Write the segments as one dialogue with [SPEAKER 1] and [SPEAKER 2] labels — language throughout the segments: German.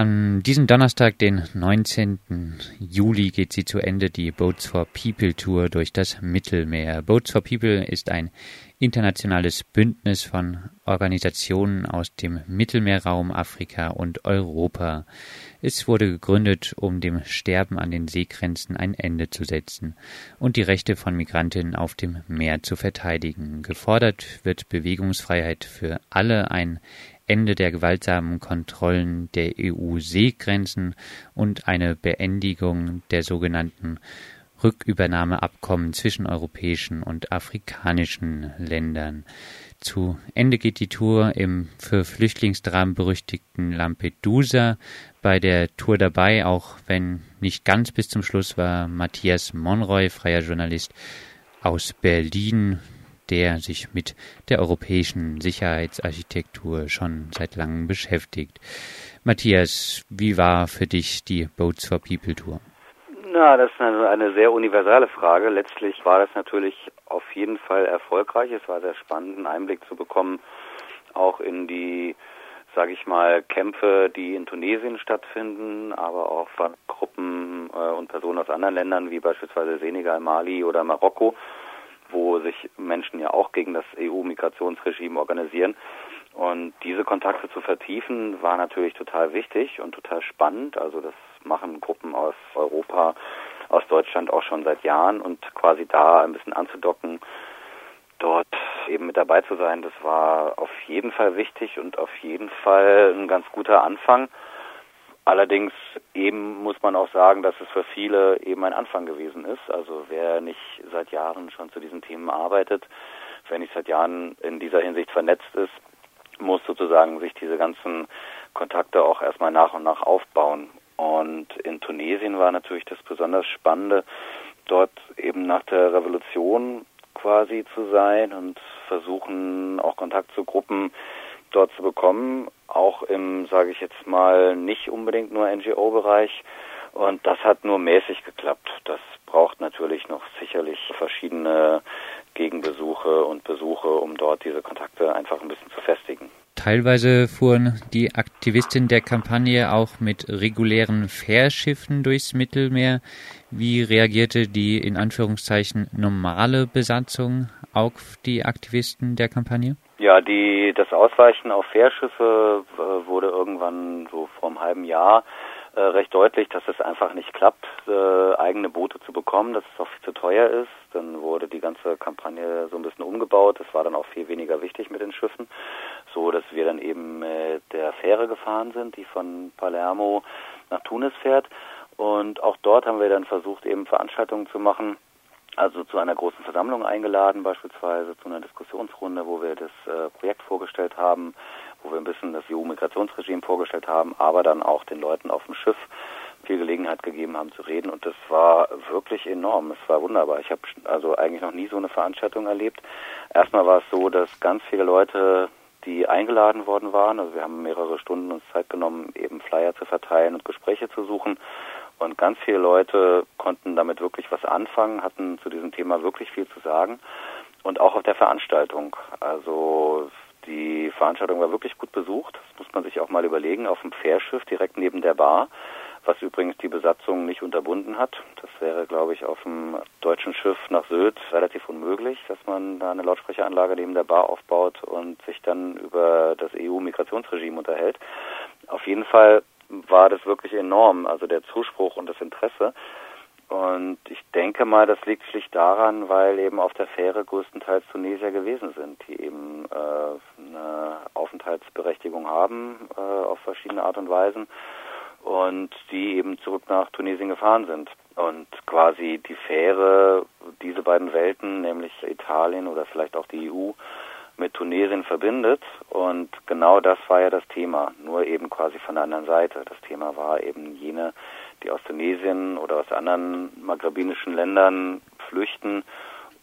[SPEAKER 1] An diesem Donnerstag, den 19. Juli, geht sie zu Ende, die Boats for People Tour durch das Mittelmeer. Boats for People ist ein internationales Bündnis von Organisationen aus dem Mittelmeerraum, Afrika und Europa. Es wurde gegründet, um dem Sterben an den Seegrenzen ein Ende zu setzen und die Rechte von Migrantinnen auf dem Meer zu verteidigen. Gefordert wird Bewegungsfreiheit für alle, ein Ende der gewaltsamen Kontrollen der EU-Seegrenzen und eine Beendigung der sogenannten Rückübernahmeabkommen zwischen europäischen und afrikanischen Ländern. Zu Ende geht die Tour im für Flüchtlingsdramen berüchtigten Lampedusa. Bei der Tour dabei, auch wenn nicht ganz bis zum Schluss, war Matthias Monroy, freier Journalist aus Berlin, der sich mit der europäischen Sicherheitsarchitektur schon seit langem beschäftigt. Matthias, wie war für dich die Boats for People Tour?
[SPEAKER 2] Na, das ist eine, eine sehr universale Frage. Letztlich war das natürlich auf jeden Fall erfolgreich. Es war sehr spannend, einen Einblick zu bekommen, auch in die, sage ich mal, Kämpfe, die in Tunesien stattfinden, aber auch von Gruppen äh, und Personen aus anderen Ländern wie beispielsweise Senegal, Mali oder Marokko wo sich Menschen ja auch gegen das EU-Migrationsregime organisieren. Und diese Kontakte zu vertiefen war natürlich total wichtig und total spannend. Also das machen Gruppen aus Europa, aus Deutschland auch schon seit Jahren und quasi da ein bisschen anzudocken, dort eben mit dabei zu sein, das war auf jeden Fall wichtig und auf jeden Fall ein ganz guter Anfang. Allerdings eben muss man auch sagen, dass es für viele eben ein Anfang gewesen ist. Also wer nicht seit Jahren schon zu diesen Themen arbeitet, wer nicht seit Jahren in dieser Hinsicht vernetzt ist, muss sozusagen sich diese ganzen Kontakte auch erstmal nach und nach aufbauen. Und in Tunesien war natürlich das besonders Spannende, dort eben nach der Revolution quasi zu sein und versuchen auch Kontakt zu Gruppen dort zu bekommen, auch im, sage ich jetzt mal, nicht unbedingt nur NGO-Bereich. Und das hat nur mäßig geklappt. Das braucht natürlich noch sicherlich verschiedene Gegenbesuche und Besuche, um dort diese Kontakte einfach ein bisschen zu festigen.
[SPEAKER 1] Teilweise fuhren die Aktivistinnen der Kampagne auch mit regulären Fährschiffen durchs Mittelmeer. Wie reagierte die in Anführungszeichen normale Besatzung auf die Aktivisten der Kampagne?
[SPEAKER 2] Ja, die, das Ausweichen auf Fährschiffe äh, wurde irgendwann so vor einem halben Jahr äh, recht deutlich, dass es einfach nicht klappt, äh, eigene Boote zu bekommen, dass es auch viel zu teuer ist. Dann wurde die ganze Kampagne so ein bisschen umgebaut. Es war dann auch viel weniger wichtig mit den Schiffen, so dass wir dann eben mit der Fähre gefahren sind, die von Palermo nach Tunis fährt. Und auch dort haben wir dann versucht, eben Veranstaltungen zu machen, also zu einer großen Versammlung eingeladen, beispielsweise zu einer Diskussionsrunde, wo wir das äh, Projekt vorgestellt haben, wo wir ein bisschen das EU-Migrationsregime vorgestellt haben, aber dann auch den Leuten auf dem Schiff viel Gelegenheit gegeben haben zu reden und das war wirklich enorm. Es war wunderbar. Ich habe also eigentlich noch nie so eine Veranstaltung erlebt. Erstmal war es so, dass ganz viele Leute, die eingeladen worden waren, also wir haben mehrere Stunden uns Zeit genommen, eben Flyer zu verteilen und Gespräche zu suchen und ganz viele Leute konnten damit wirklich was anfangen, hatten zu diesem Thema wirklich viel zu sagen. Und auch auf der Veranstaltung. Also die Veranstaltung war wirklich gut besucht. Das muss man sich auch mal überlegen, auf dem Fährschiff direkt neben der Bar, was übrigens die Besatzung nicht unterbunden hat. Das wäre, glaube ich, auf dem deutschen Schiff nach Sylt relativ unmöglich, dass man da eine Lautsprecheranlage neben der Bar aufbaut und sich dann über das EU-Migrationsregime unterhält. Auf jeden Fall war das wirklich enorm, also der Zuspruch und das Interesse. Und ich denke mal, das liegt schlicht daran, weil eben auf der Fähre größtenteils Tunesier gewesen sind, die eben äh, eine Aufenthaltsberechtigung haben äh, auf verschiedene Art und Weisen und die eben zurück nach Tunesien gefahren sind. Und quasi die Fähre, diese beiden Welten, nämlich Italien oder vielleicht auch die EU, mit Tunesien verbindet. Und genau das war ja das Thema, nur eben quasi von der anderen Seite. Das Thema war eben jene, die aus Tunesien oder aus anderen maghrebinischen Ländern flüchten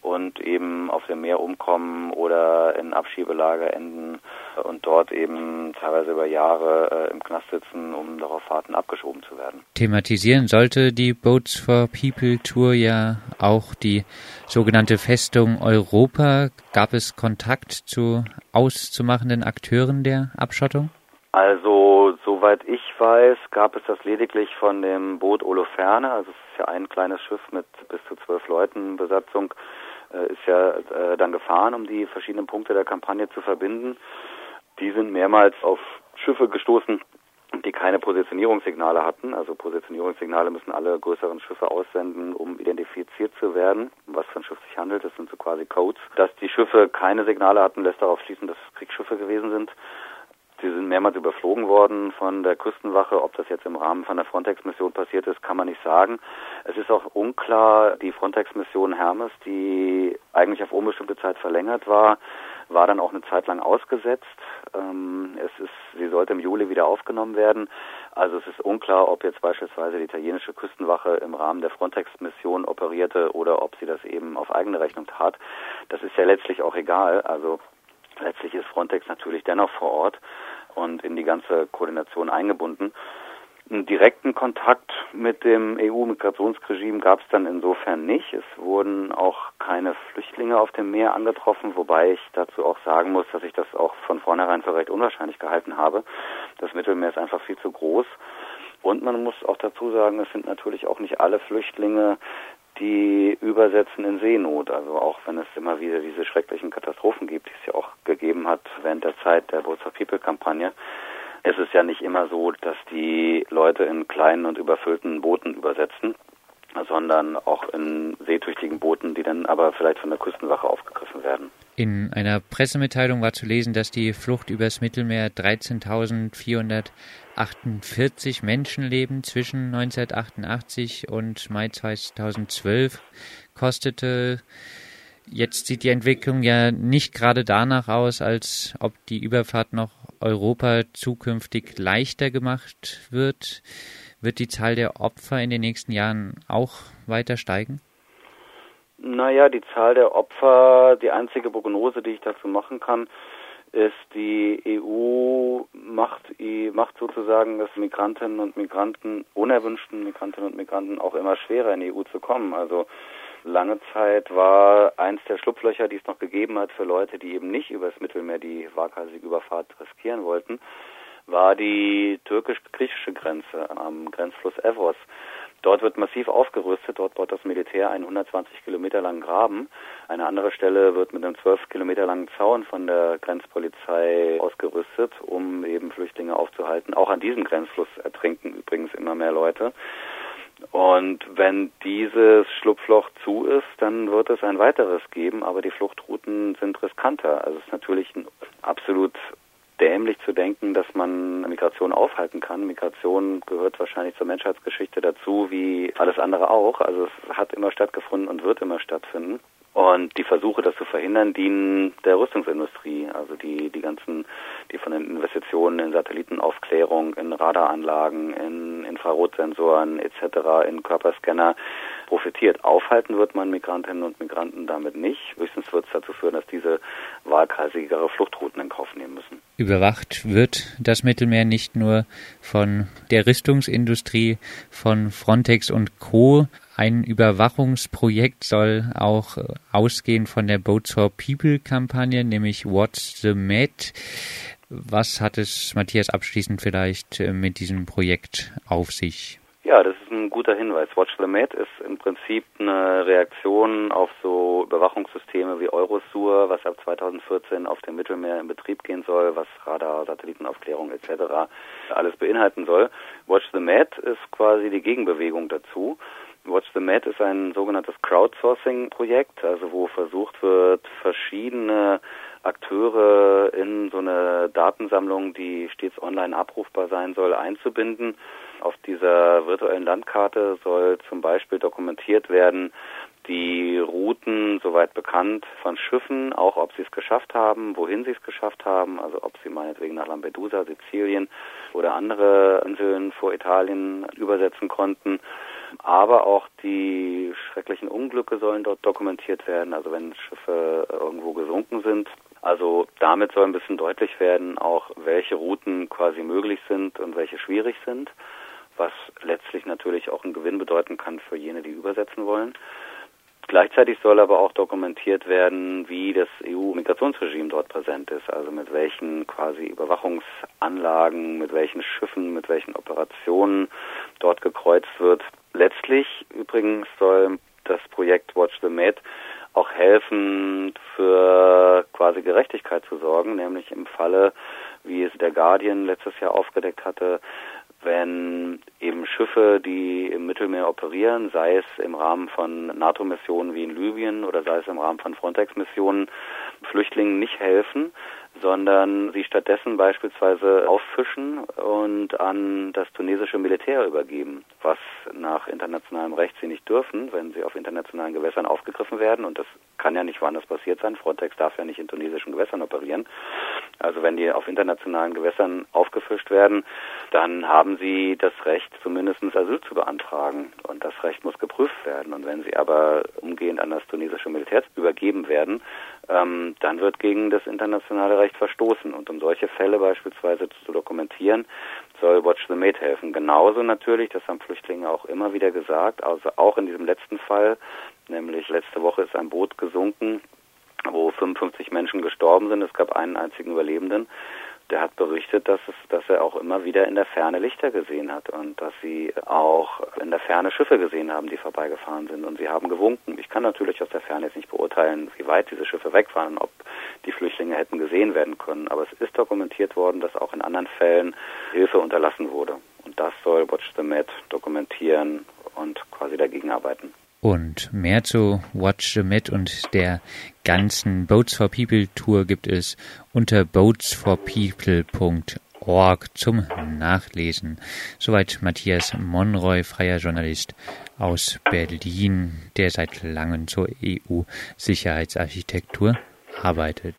[SPEAKER 2] und eben auf dem Meer umkommen oder in Abschiebelager enden und dort eben teilweise über Jahre äh, im Knast sitzen, um darauf warten, abgeschoben zu werden.
[SPEAKER 1] Thematisieren sollte die Boats for People Tour ja auch die sogenannte Festung Europa. Gab es Kontakt zu auszumachenden Akteuren der Abschottung?
[SPEAKER 2] Also, soweit ich weiß, gab es das lediglich von dem Boot Oloferne, also es ist ja ein kleines Schiff mit bis zu zwölf Leuten Besatzung, äh, ist ja äh, dann gefahren, um die verschiedenen Punkte der Kampagne zu verbinden. Die sind mehrmals auf Schiffe gestoßen, die keine Positionierungssignale hatten. Also Positionierungssignale müssen alle größeren Schiffe aussenden, um identifiziert zu werden, was für ein Schiff sich handelt. Das sind so quasi Codes. Dass die Schiffe keine Signale hatten, lässt darauf schließen, dass es Kriegsschiffe gewesen sind. Sie sind mehrmals überflogen worden von der Küstenwache. Ob das jetzt im Rahmen von der Frontex-Mission passiert ist, kann man nicht sagen. Es ist auch unklar, die Frontex-Mission Hermes, die eigentlich auf unbestimmte Zeit verlängert war, war dann auch eine Zeit lang ausgesetzt. Ähm, es ist, sie sollte im Juli wieder aufgenommen werden. Also es ist unklar, ob jetzt beispielsweise die italienische Küstenwache im Rahmen der Frontex-Mission operierte oder ob sie das eben auf eigene Rechnung tat. Das ist ja letztlich auch egal. Also letztlich ist Frontex natürlich dennoch vor Ort und in die ganze Koordination eingebunden. Einen direkten Kontakt mit dem EU-Migrationsregime gab es dann insofern nicht. Es wurden auch keine Flüchtlinge auf dem Meer angetroffen, wobei ich dazu auch sagen muss, dass ich das auch von vornherein für recht unwahrscheinlich gehalten habe. Das Mittelmeer ist einfach viel zu groß. Und man muss auch dazu sagen, es sind natürlich auch nicht alle Flüchtlinge, die übersetzen in Seenot. Also auch wenn es immer wieder diese schrecklichen Katastrophen gibt, die es ja auch gegeben hat während der Zeit der Boats of People Kampagne, es ist ja nicht immer so, dass die Leute in kleinen und überfüllten Booten übersetzen, sondern auch in seetüchtigen Booten, die dann aber vielleicht von der Küstenwache aufgegriffen werden.
[SPEAKER 1] In einer Pressemitteilung war zu lesen, dass die Flucht übers Mittelmeer 13.448 Menschenleben zwischen 1988 und Mai 2012 kostete. Jetzt sieht die Entwicklung ja nicht gerade danach aus, als ob die Überfahrt noch Europa zukünftig leichter gemacht wird. Wird die Zahl der Opfer in den nächsten Jahren auch weiter steigen?
[SPEAKER 2] Naja, die Zahl der Opfer, die einzige Prognose, die ich dazu machen kann, ist, die EU macht, macht sozusagen das Migrantinnen und Migranten, unerwünschten Migrantinnen und Migranten auch immer schwerer in die EU zu kommen. Also Lange Zeit war eins der Schlupflöcher, die es noch gegeben hat für Leute, die eben nicht übers Mittelmeer die waghalsige Überfahrt riskieren wollten, war die türkisch-griechische Grenze am Grenzfluss Evros. Dort wird massiv aufgerüstet, dort baut das Militär einen 120 Kilometer langen Graben. Eine andere Stelle wird mit einem 12 Kilometer langen Zaun von der Grenzpolizei ausgerüstet, um eben Flüchtlinge aufzuhalten. Auch an diesem Grenzfluss ertrinken übrigens immer mehr Leute. Und wenn dieses Schlupfloch zu ist, dann wird es ein weiteres geben, aber die Fluchtrouten sind riskanter. Also es ist natürlich absolut dämlich zu denken, dass man Migration aufhalten kann. Migration gehört wahrscheinlich zur Menschheitsgeschichte dazu, wie alles andere auch. Also es hat immer stattgefunden und wird immer stattfinden. Und die Versuche, das zu verhindern, dienen der Rüstungsindustrie. Also die, die ganzen, die von den Investitionen in Satellitenaufklärung, in Radaranlagen, in Infrarotsensoren etc., in Körperscanner profitiert. Aufhalten wird man Migrantinnen und Migranten damit nicht. Höchstens wird es dazu führen, dass diese waghalsigere Fluchtrouten in Kauf nehmen müssen.
[SPEAKER 1] Überwacht wird das Mittelmeer nicht nur von der Rüstungsindustrie, von Frontex und Co. Ein Überwachungsprojekt soll auch ausgehen von der Boats for People Kampagne, nämlich What's the Met. Was hat es, Matthias, abschließend vielleicht äh, mit diesem Projekt auf sich?
[SPEAKER 2] Ja, das ist ein guter Hinweis. Watch the Med ist im Prinzip eine Reaktion auf so Überwachungssysteme wie Eurosur, was ab 2014 auf dem Mittelmeer in Betrieb gehen soll, was Radar, Satellitenaufklärung etc. alles beinhalten soll. Watch the Med ist quasi die Gegenbewegung dazu. Watch the Med ist ein sogenanntes Crowdsourcing-Projekt, also wo versucht wird, verschiedene Akteure in so eine Datensammlung, die stets online abrufbar sein soll, einzubinden. Auf dieser virtuellen Landkarte soll zum Beispiel dokumentiert werden, die Routen soweit bekannt von Schiffen, auch ob sie es geschafft haben, wohin sie es geschafft haben, also ob sie meinetwegen nach Lampedusa, Sizilien oder andere Inseln vor Italien übersetzen konnten. Aber auch die schrecklichen Unglücke sollen dort dokumentiert werden, also wenn Schiffe irgendwo gesunken sind. Also damit soll ein bisschen deutlich werden, auch welche Routen quasi möglich sind und welche schwierig sind, was letztlich natürlich auch einen Gewinn bedeuten kann für jene, die übersetzen wollen. Gleichzeitig soll aber auch dokumentiert werden, wie das EU-Migrationsregime dort präsent ist, also mit welchen quasi Überwachungsanlagen, mit welchen Schiffen, mit welchen Operationen dort gekreuzt wird. Letztlich übrigens soll das Projekt Watch the Med auch helfen, für quasi Gerechtigkeit zu sorgen, nämlich im Falle, wie es der Guardian letztes Jahr aufgedeckt hatte, wenn eben Schiffe, die im Operieren, sei es im Rahmen von NATO-Missionen wie in Libyen oder sei es im Rahmen von Frontex-Missionen, Flüchtlingen nicht helfen, sondern sie stattdessen beispielsweise auffischen und an das tunesische Militär übergeben, was nach internationalem Recht sie nicht dürfen, wenn sie auf internationalen Gewässern aufgegriffen werden. Und das kann ja nicht woanders passiert sein. Frontex darf ja nicht in tunesischen Gewässern operieren. Also wenn die auf internationalen Gewässern aufgefischt werden, dann haben sie das Recht, zumindest Asyl zu beantragen. Und das Recht muss geprüft werden. Und wenn sie aber umgehend an das tunesische Militär übergeben werden, ähm, dann wird gegen das internationale Recht verstoßen. Und um solche Fälle beispielsweise zu dokumentieren, soll Watch the Mate helfen. Genauso natürlich, das haben Flüchtlinge auch immer wieder gesagt, also auch in diesem letzten Fall, nämlich letzte Woche ist ein Boot gesunken, wo 55 Menschen gestorben sind. Es gab einen einzigen Überlebenden der hat berichtet, dass es, dass er auch immer wieder in der Ferne Lichter gesehen hat und dass sie auch in der Ferne Schiffe gesehen haben, die vorbeigefahren sind und sie haben gewunken. Ich kann natürlich aus der Ferne jetzt nicht beurteilen, wie weit diese Schiffe weg waren, ob die Flüchtlinge hätten gesehen werden können, aber es ist dokumentiert worden, dass auch in anderen Fällen Hilfe unterlassen wurde. Und das soll Watch the Med dokumentieren und quasi dagegen arbeiten.
[SPEAKER 1] Und mehr zu Watch the Met und der ganzen Boats for People Tour gibt es unter boatsforpeople.org zum Nachlesen. Soweit Matthias Monroy, freier Journalist aus Berlin, der seit langem zur EU-Sicherheitsarchitektur arbeitet.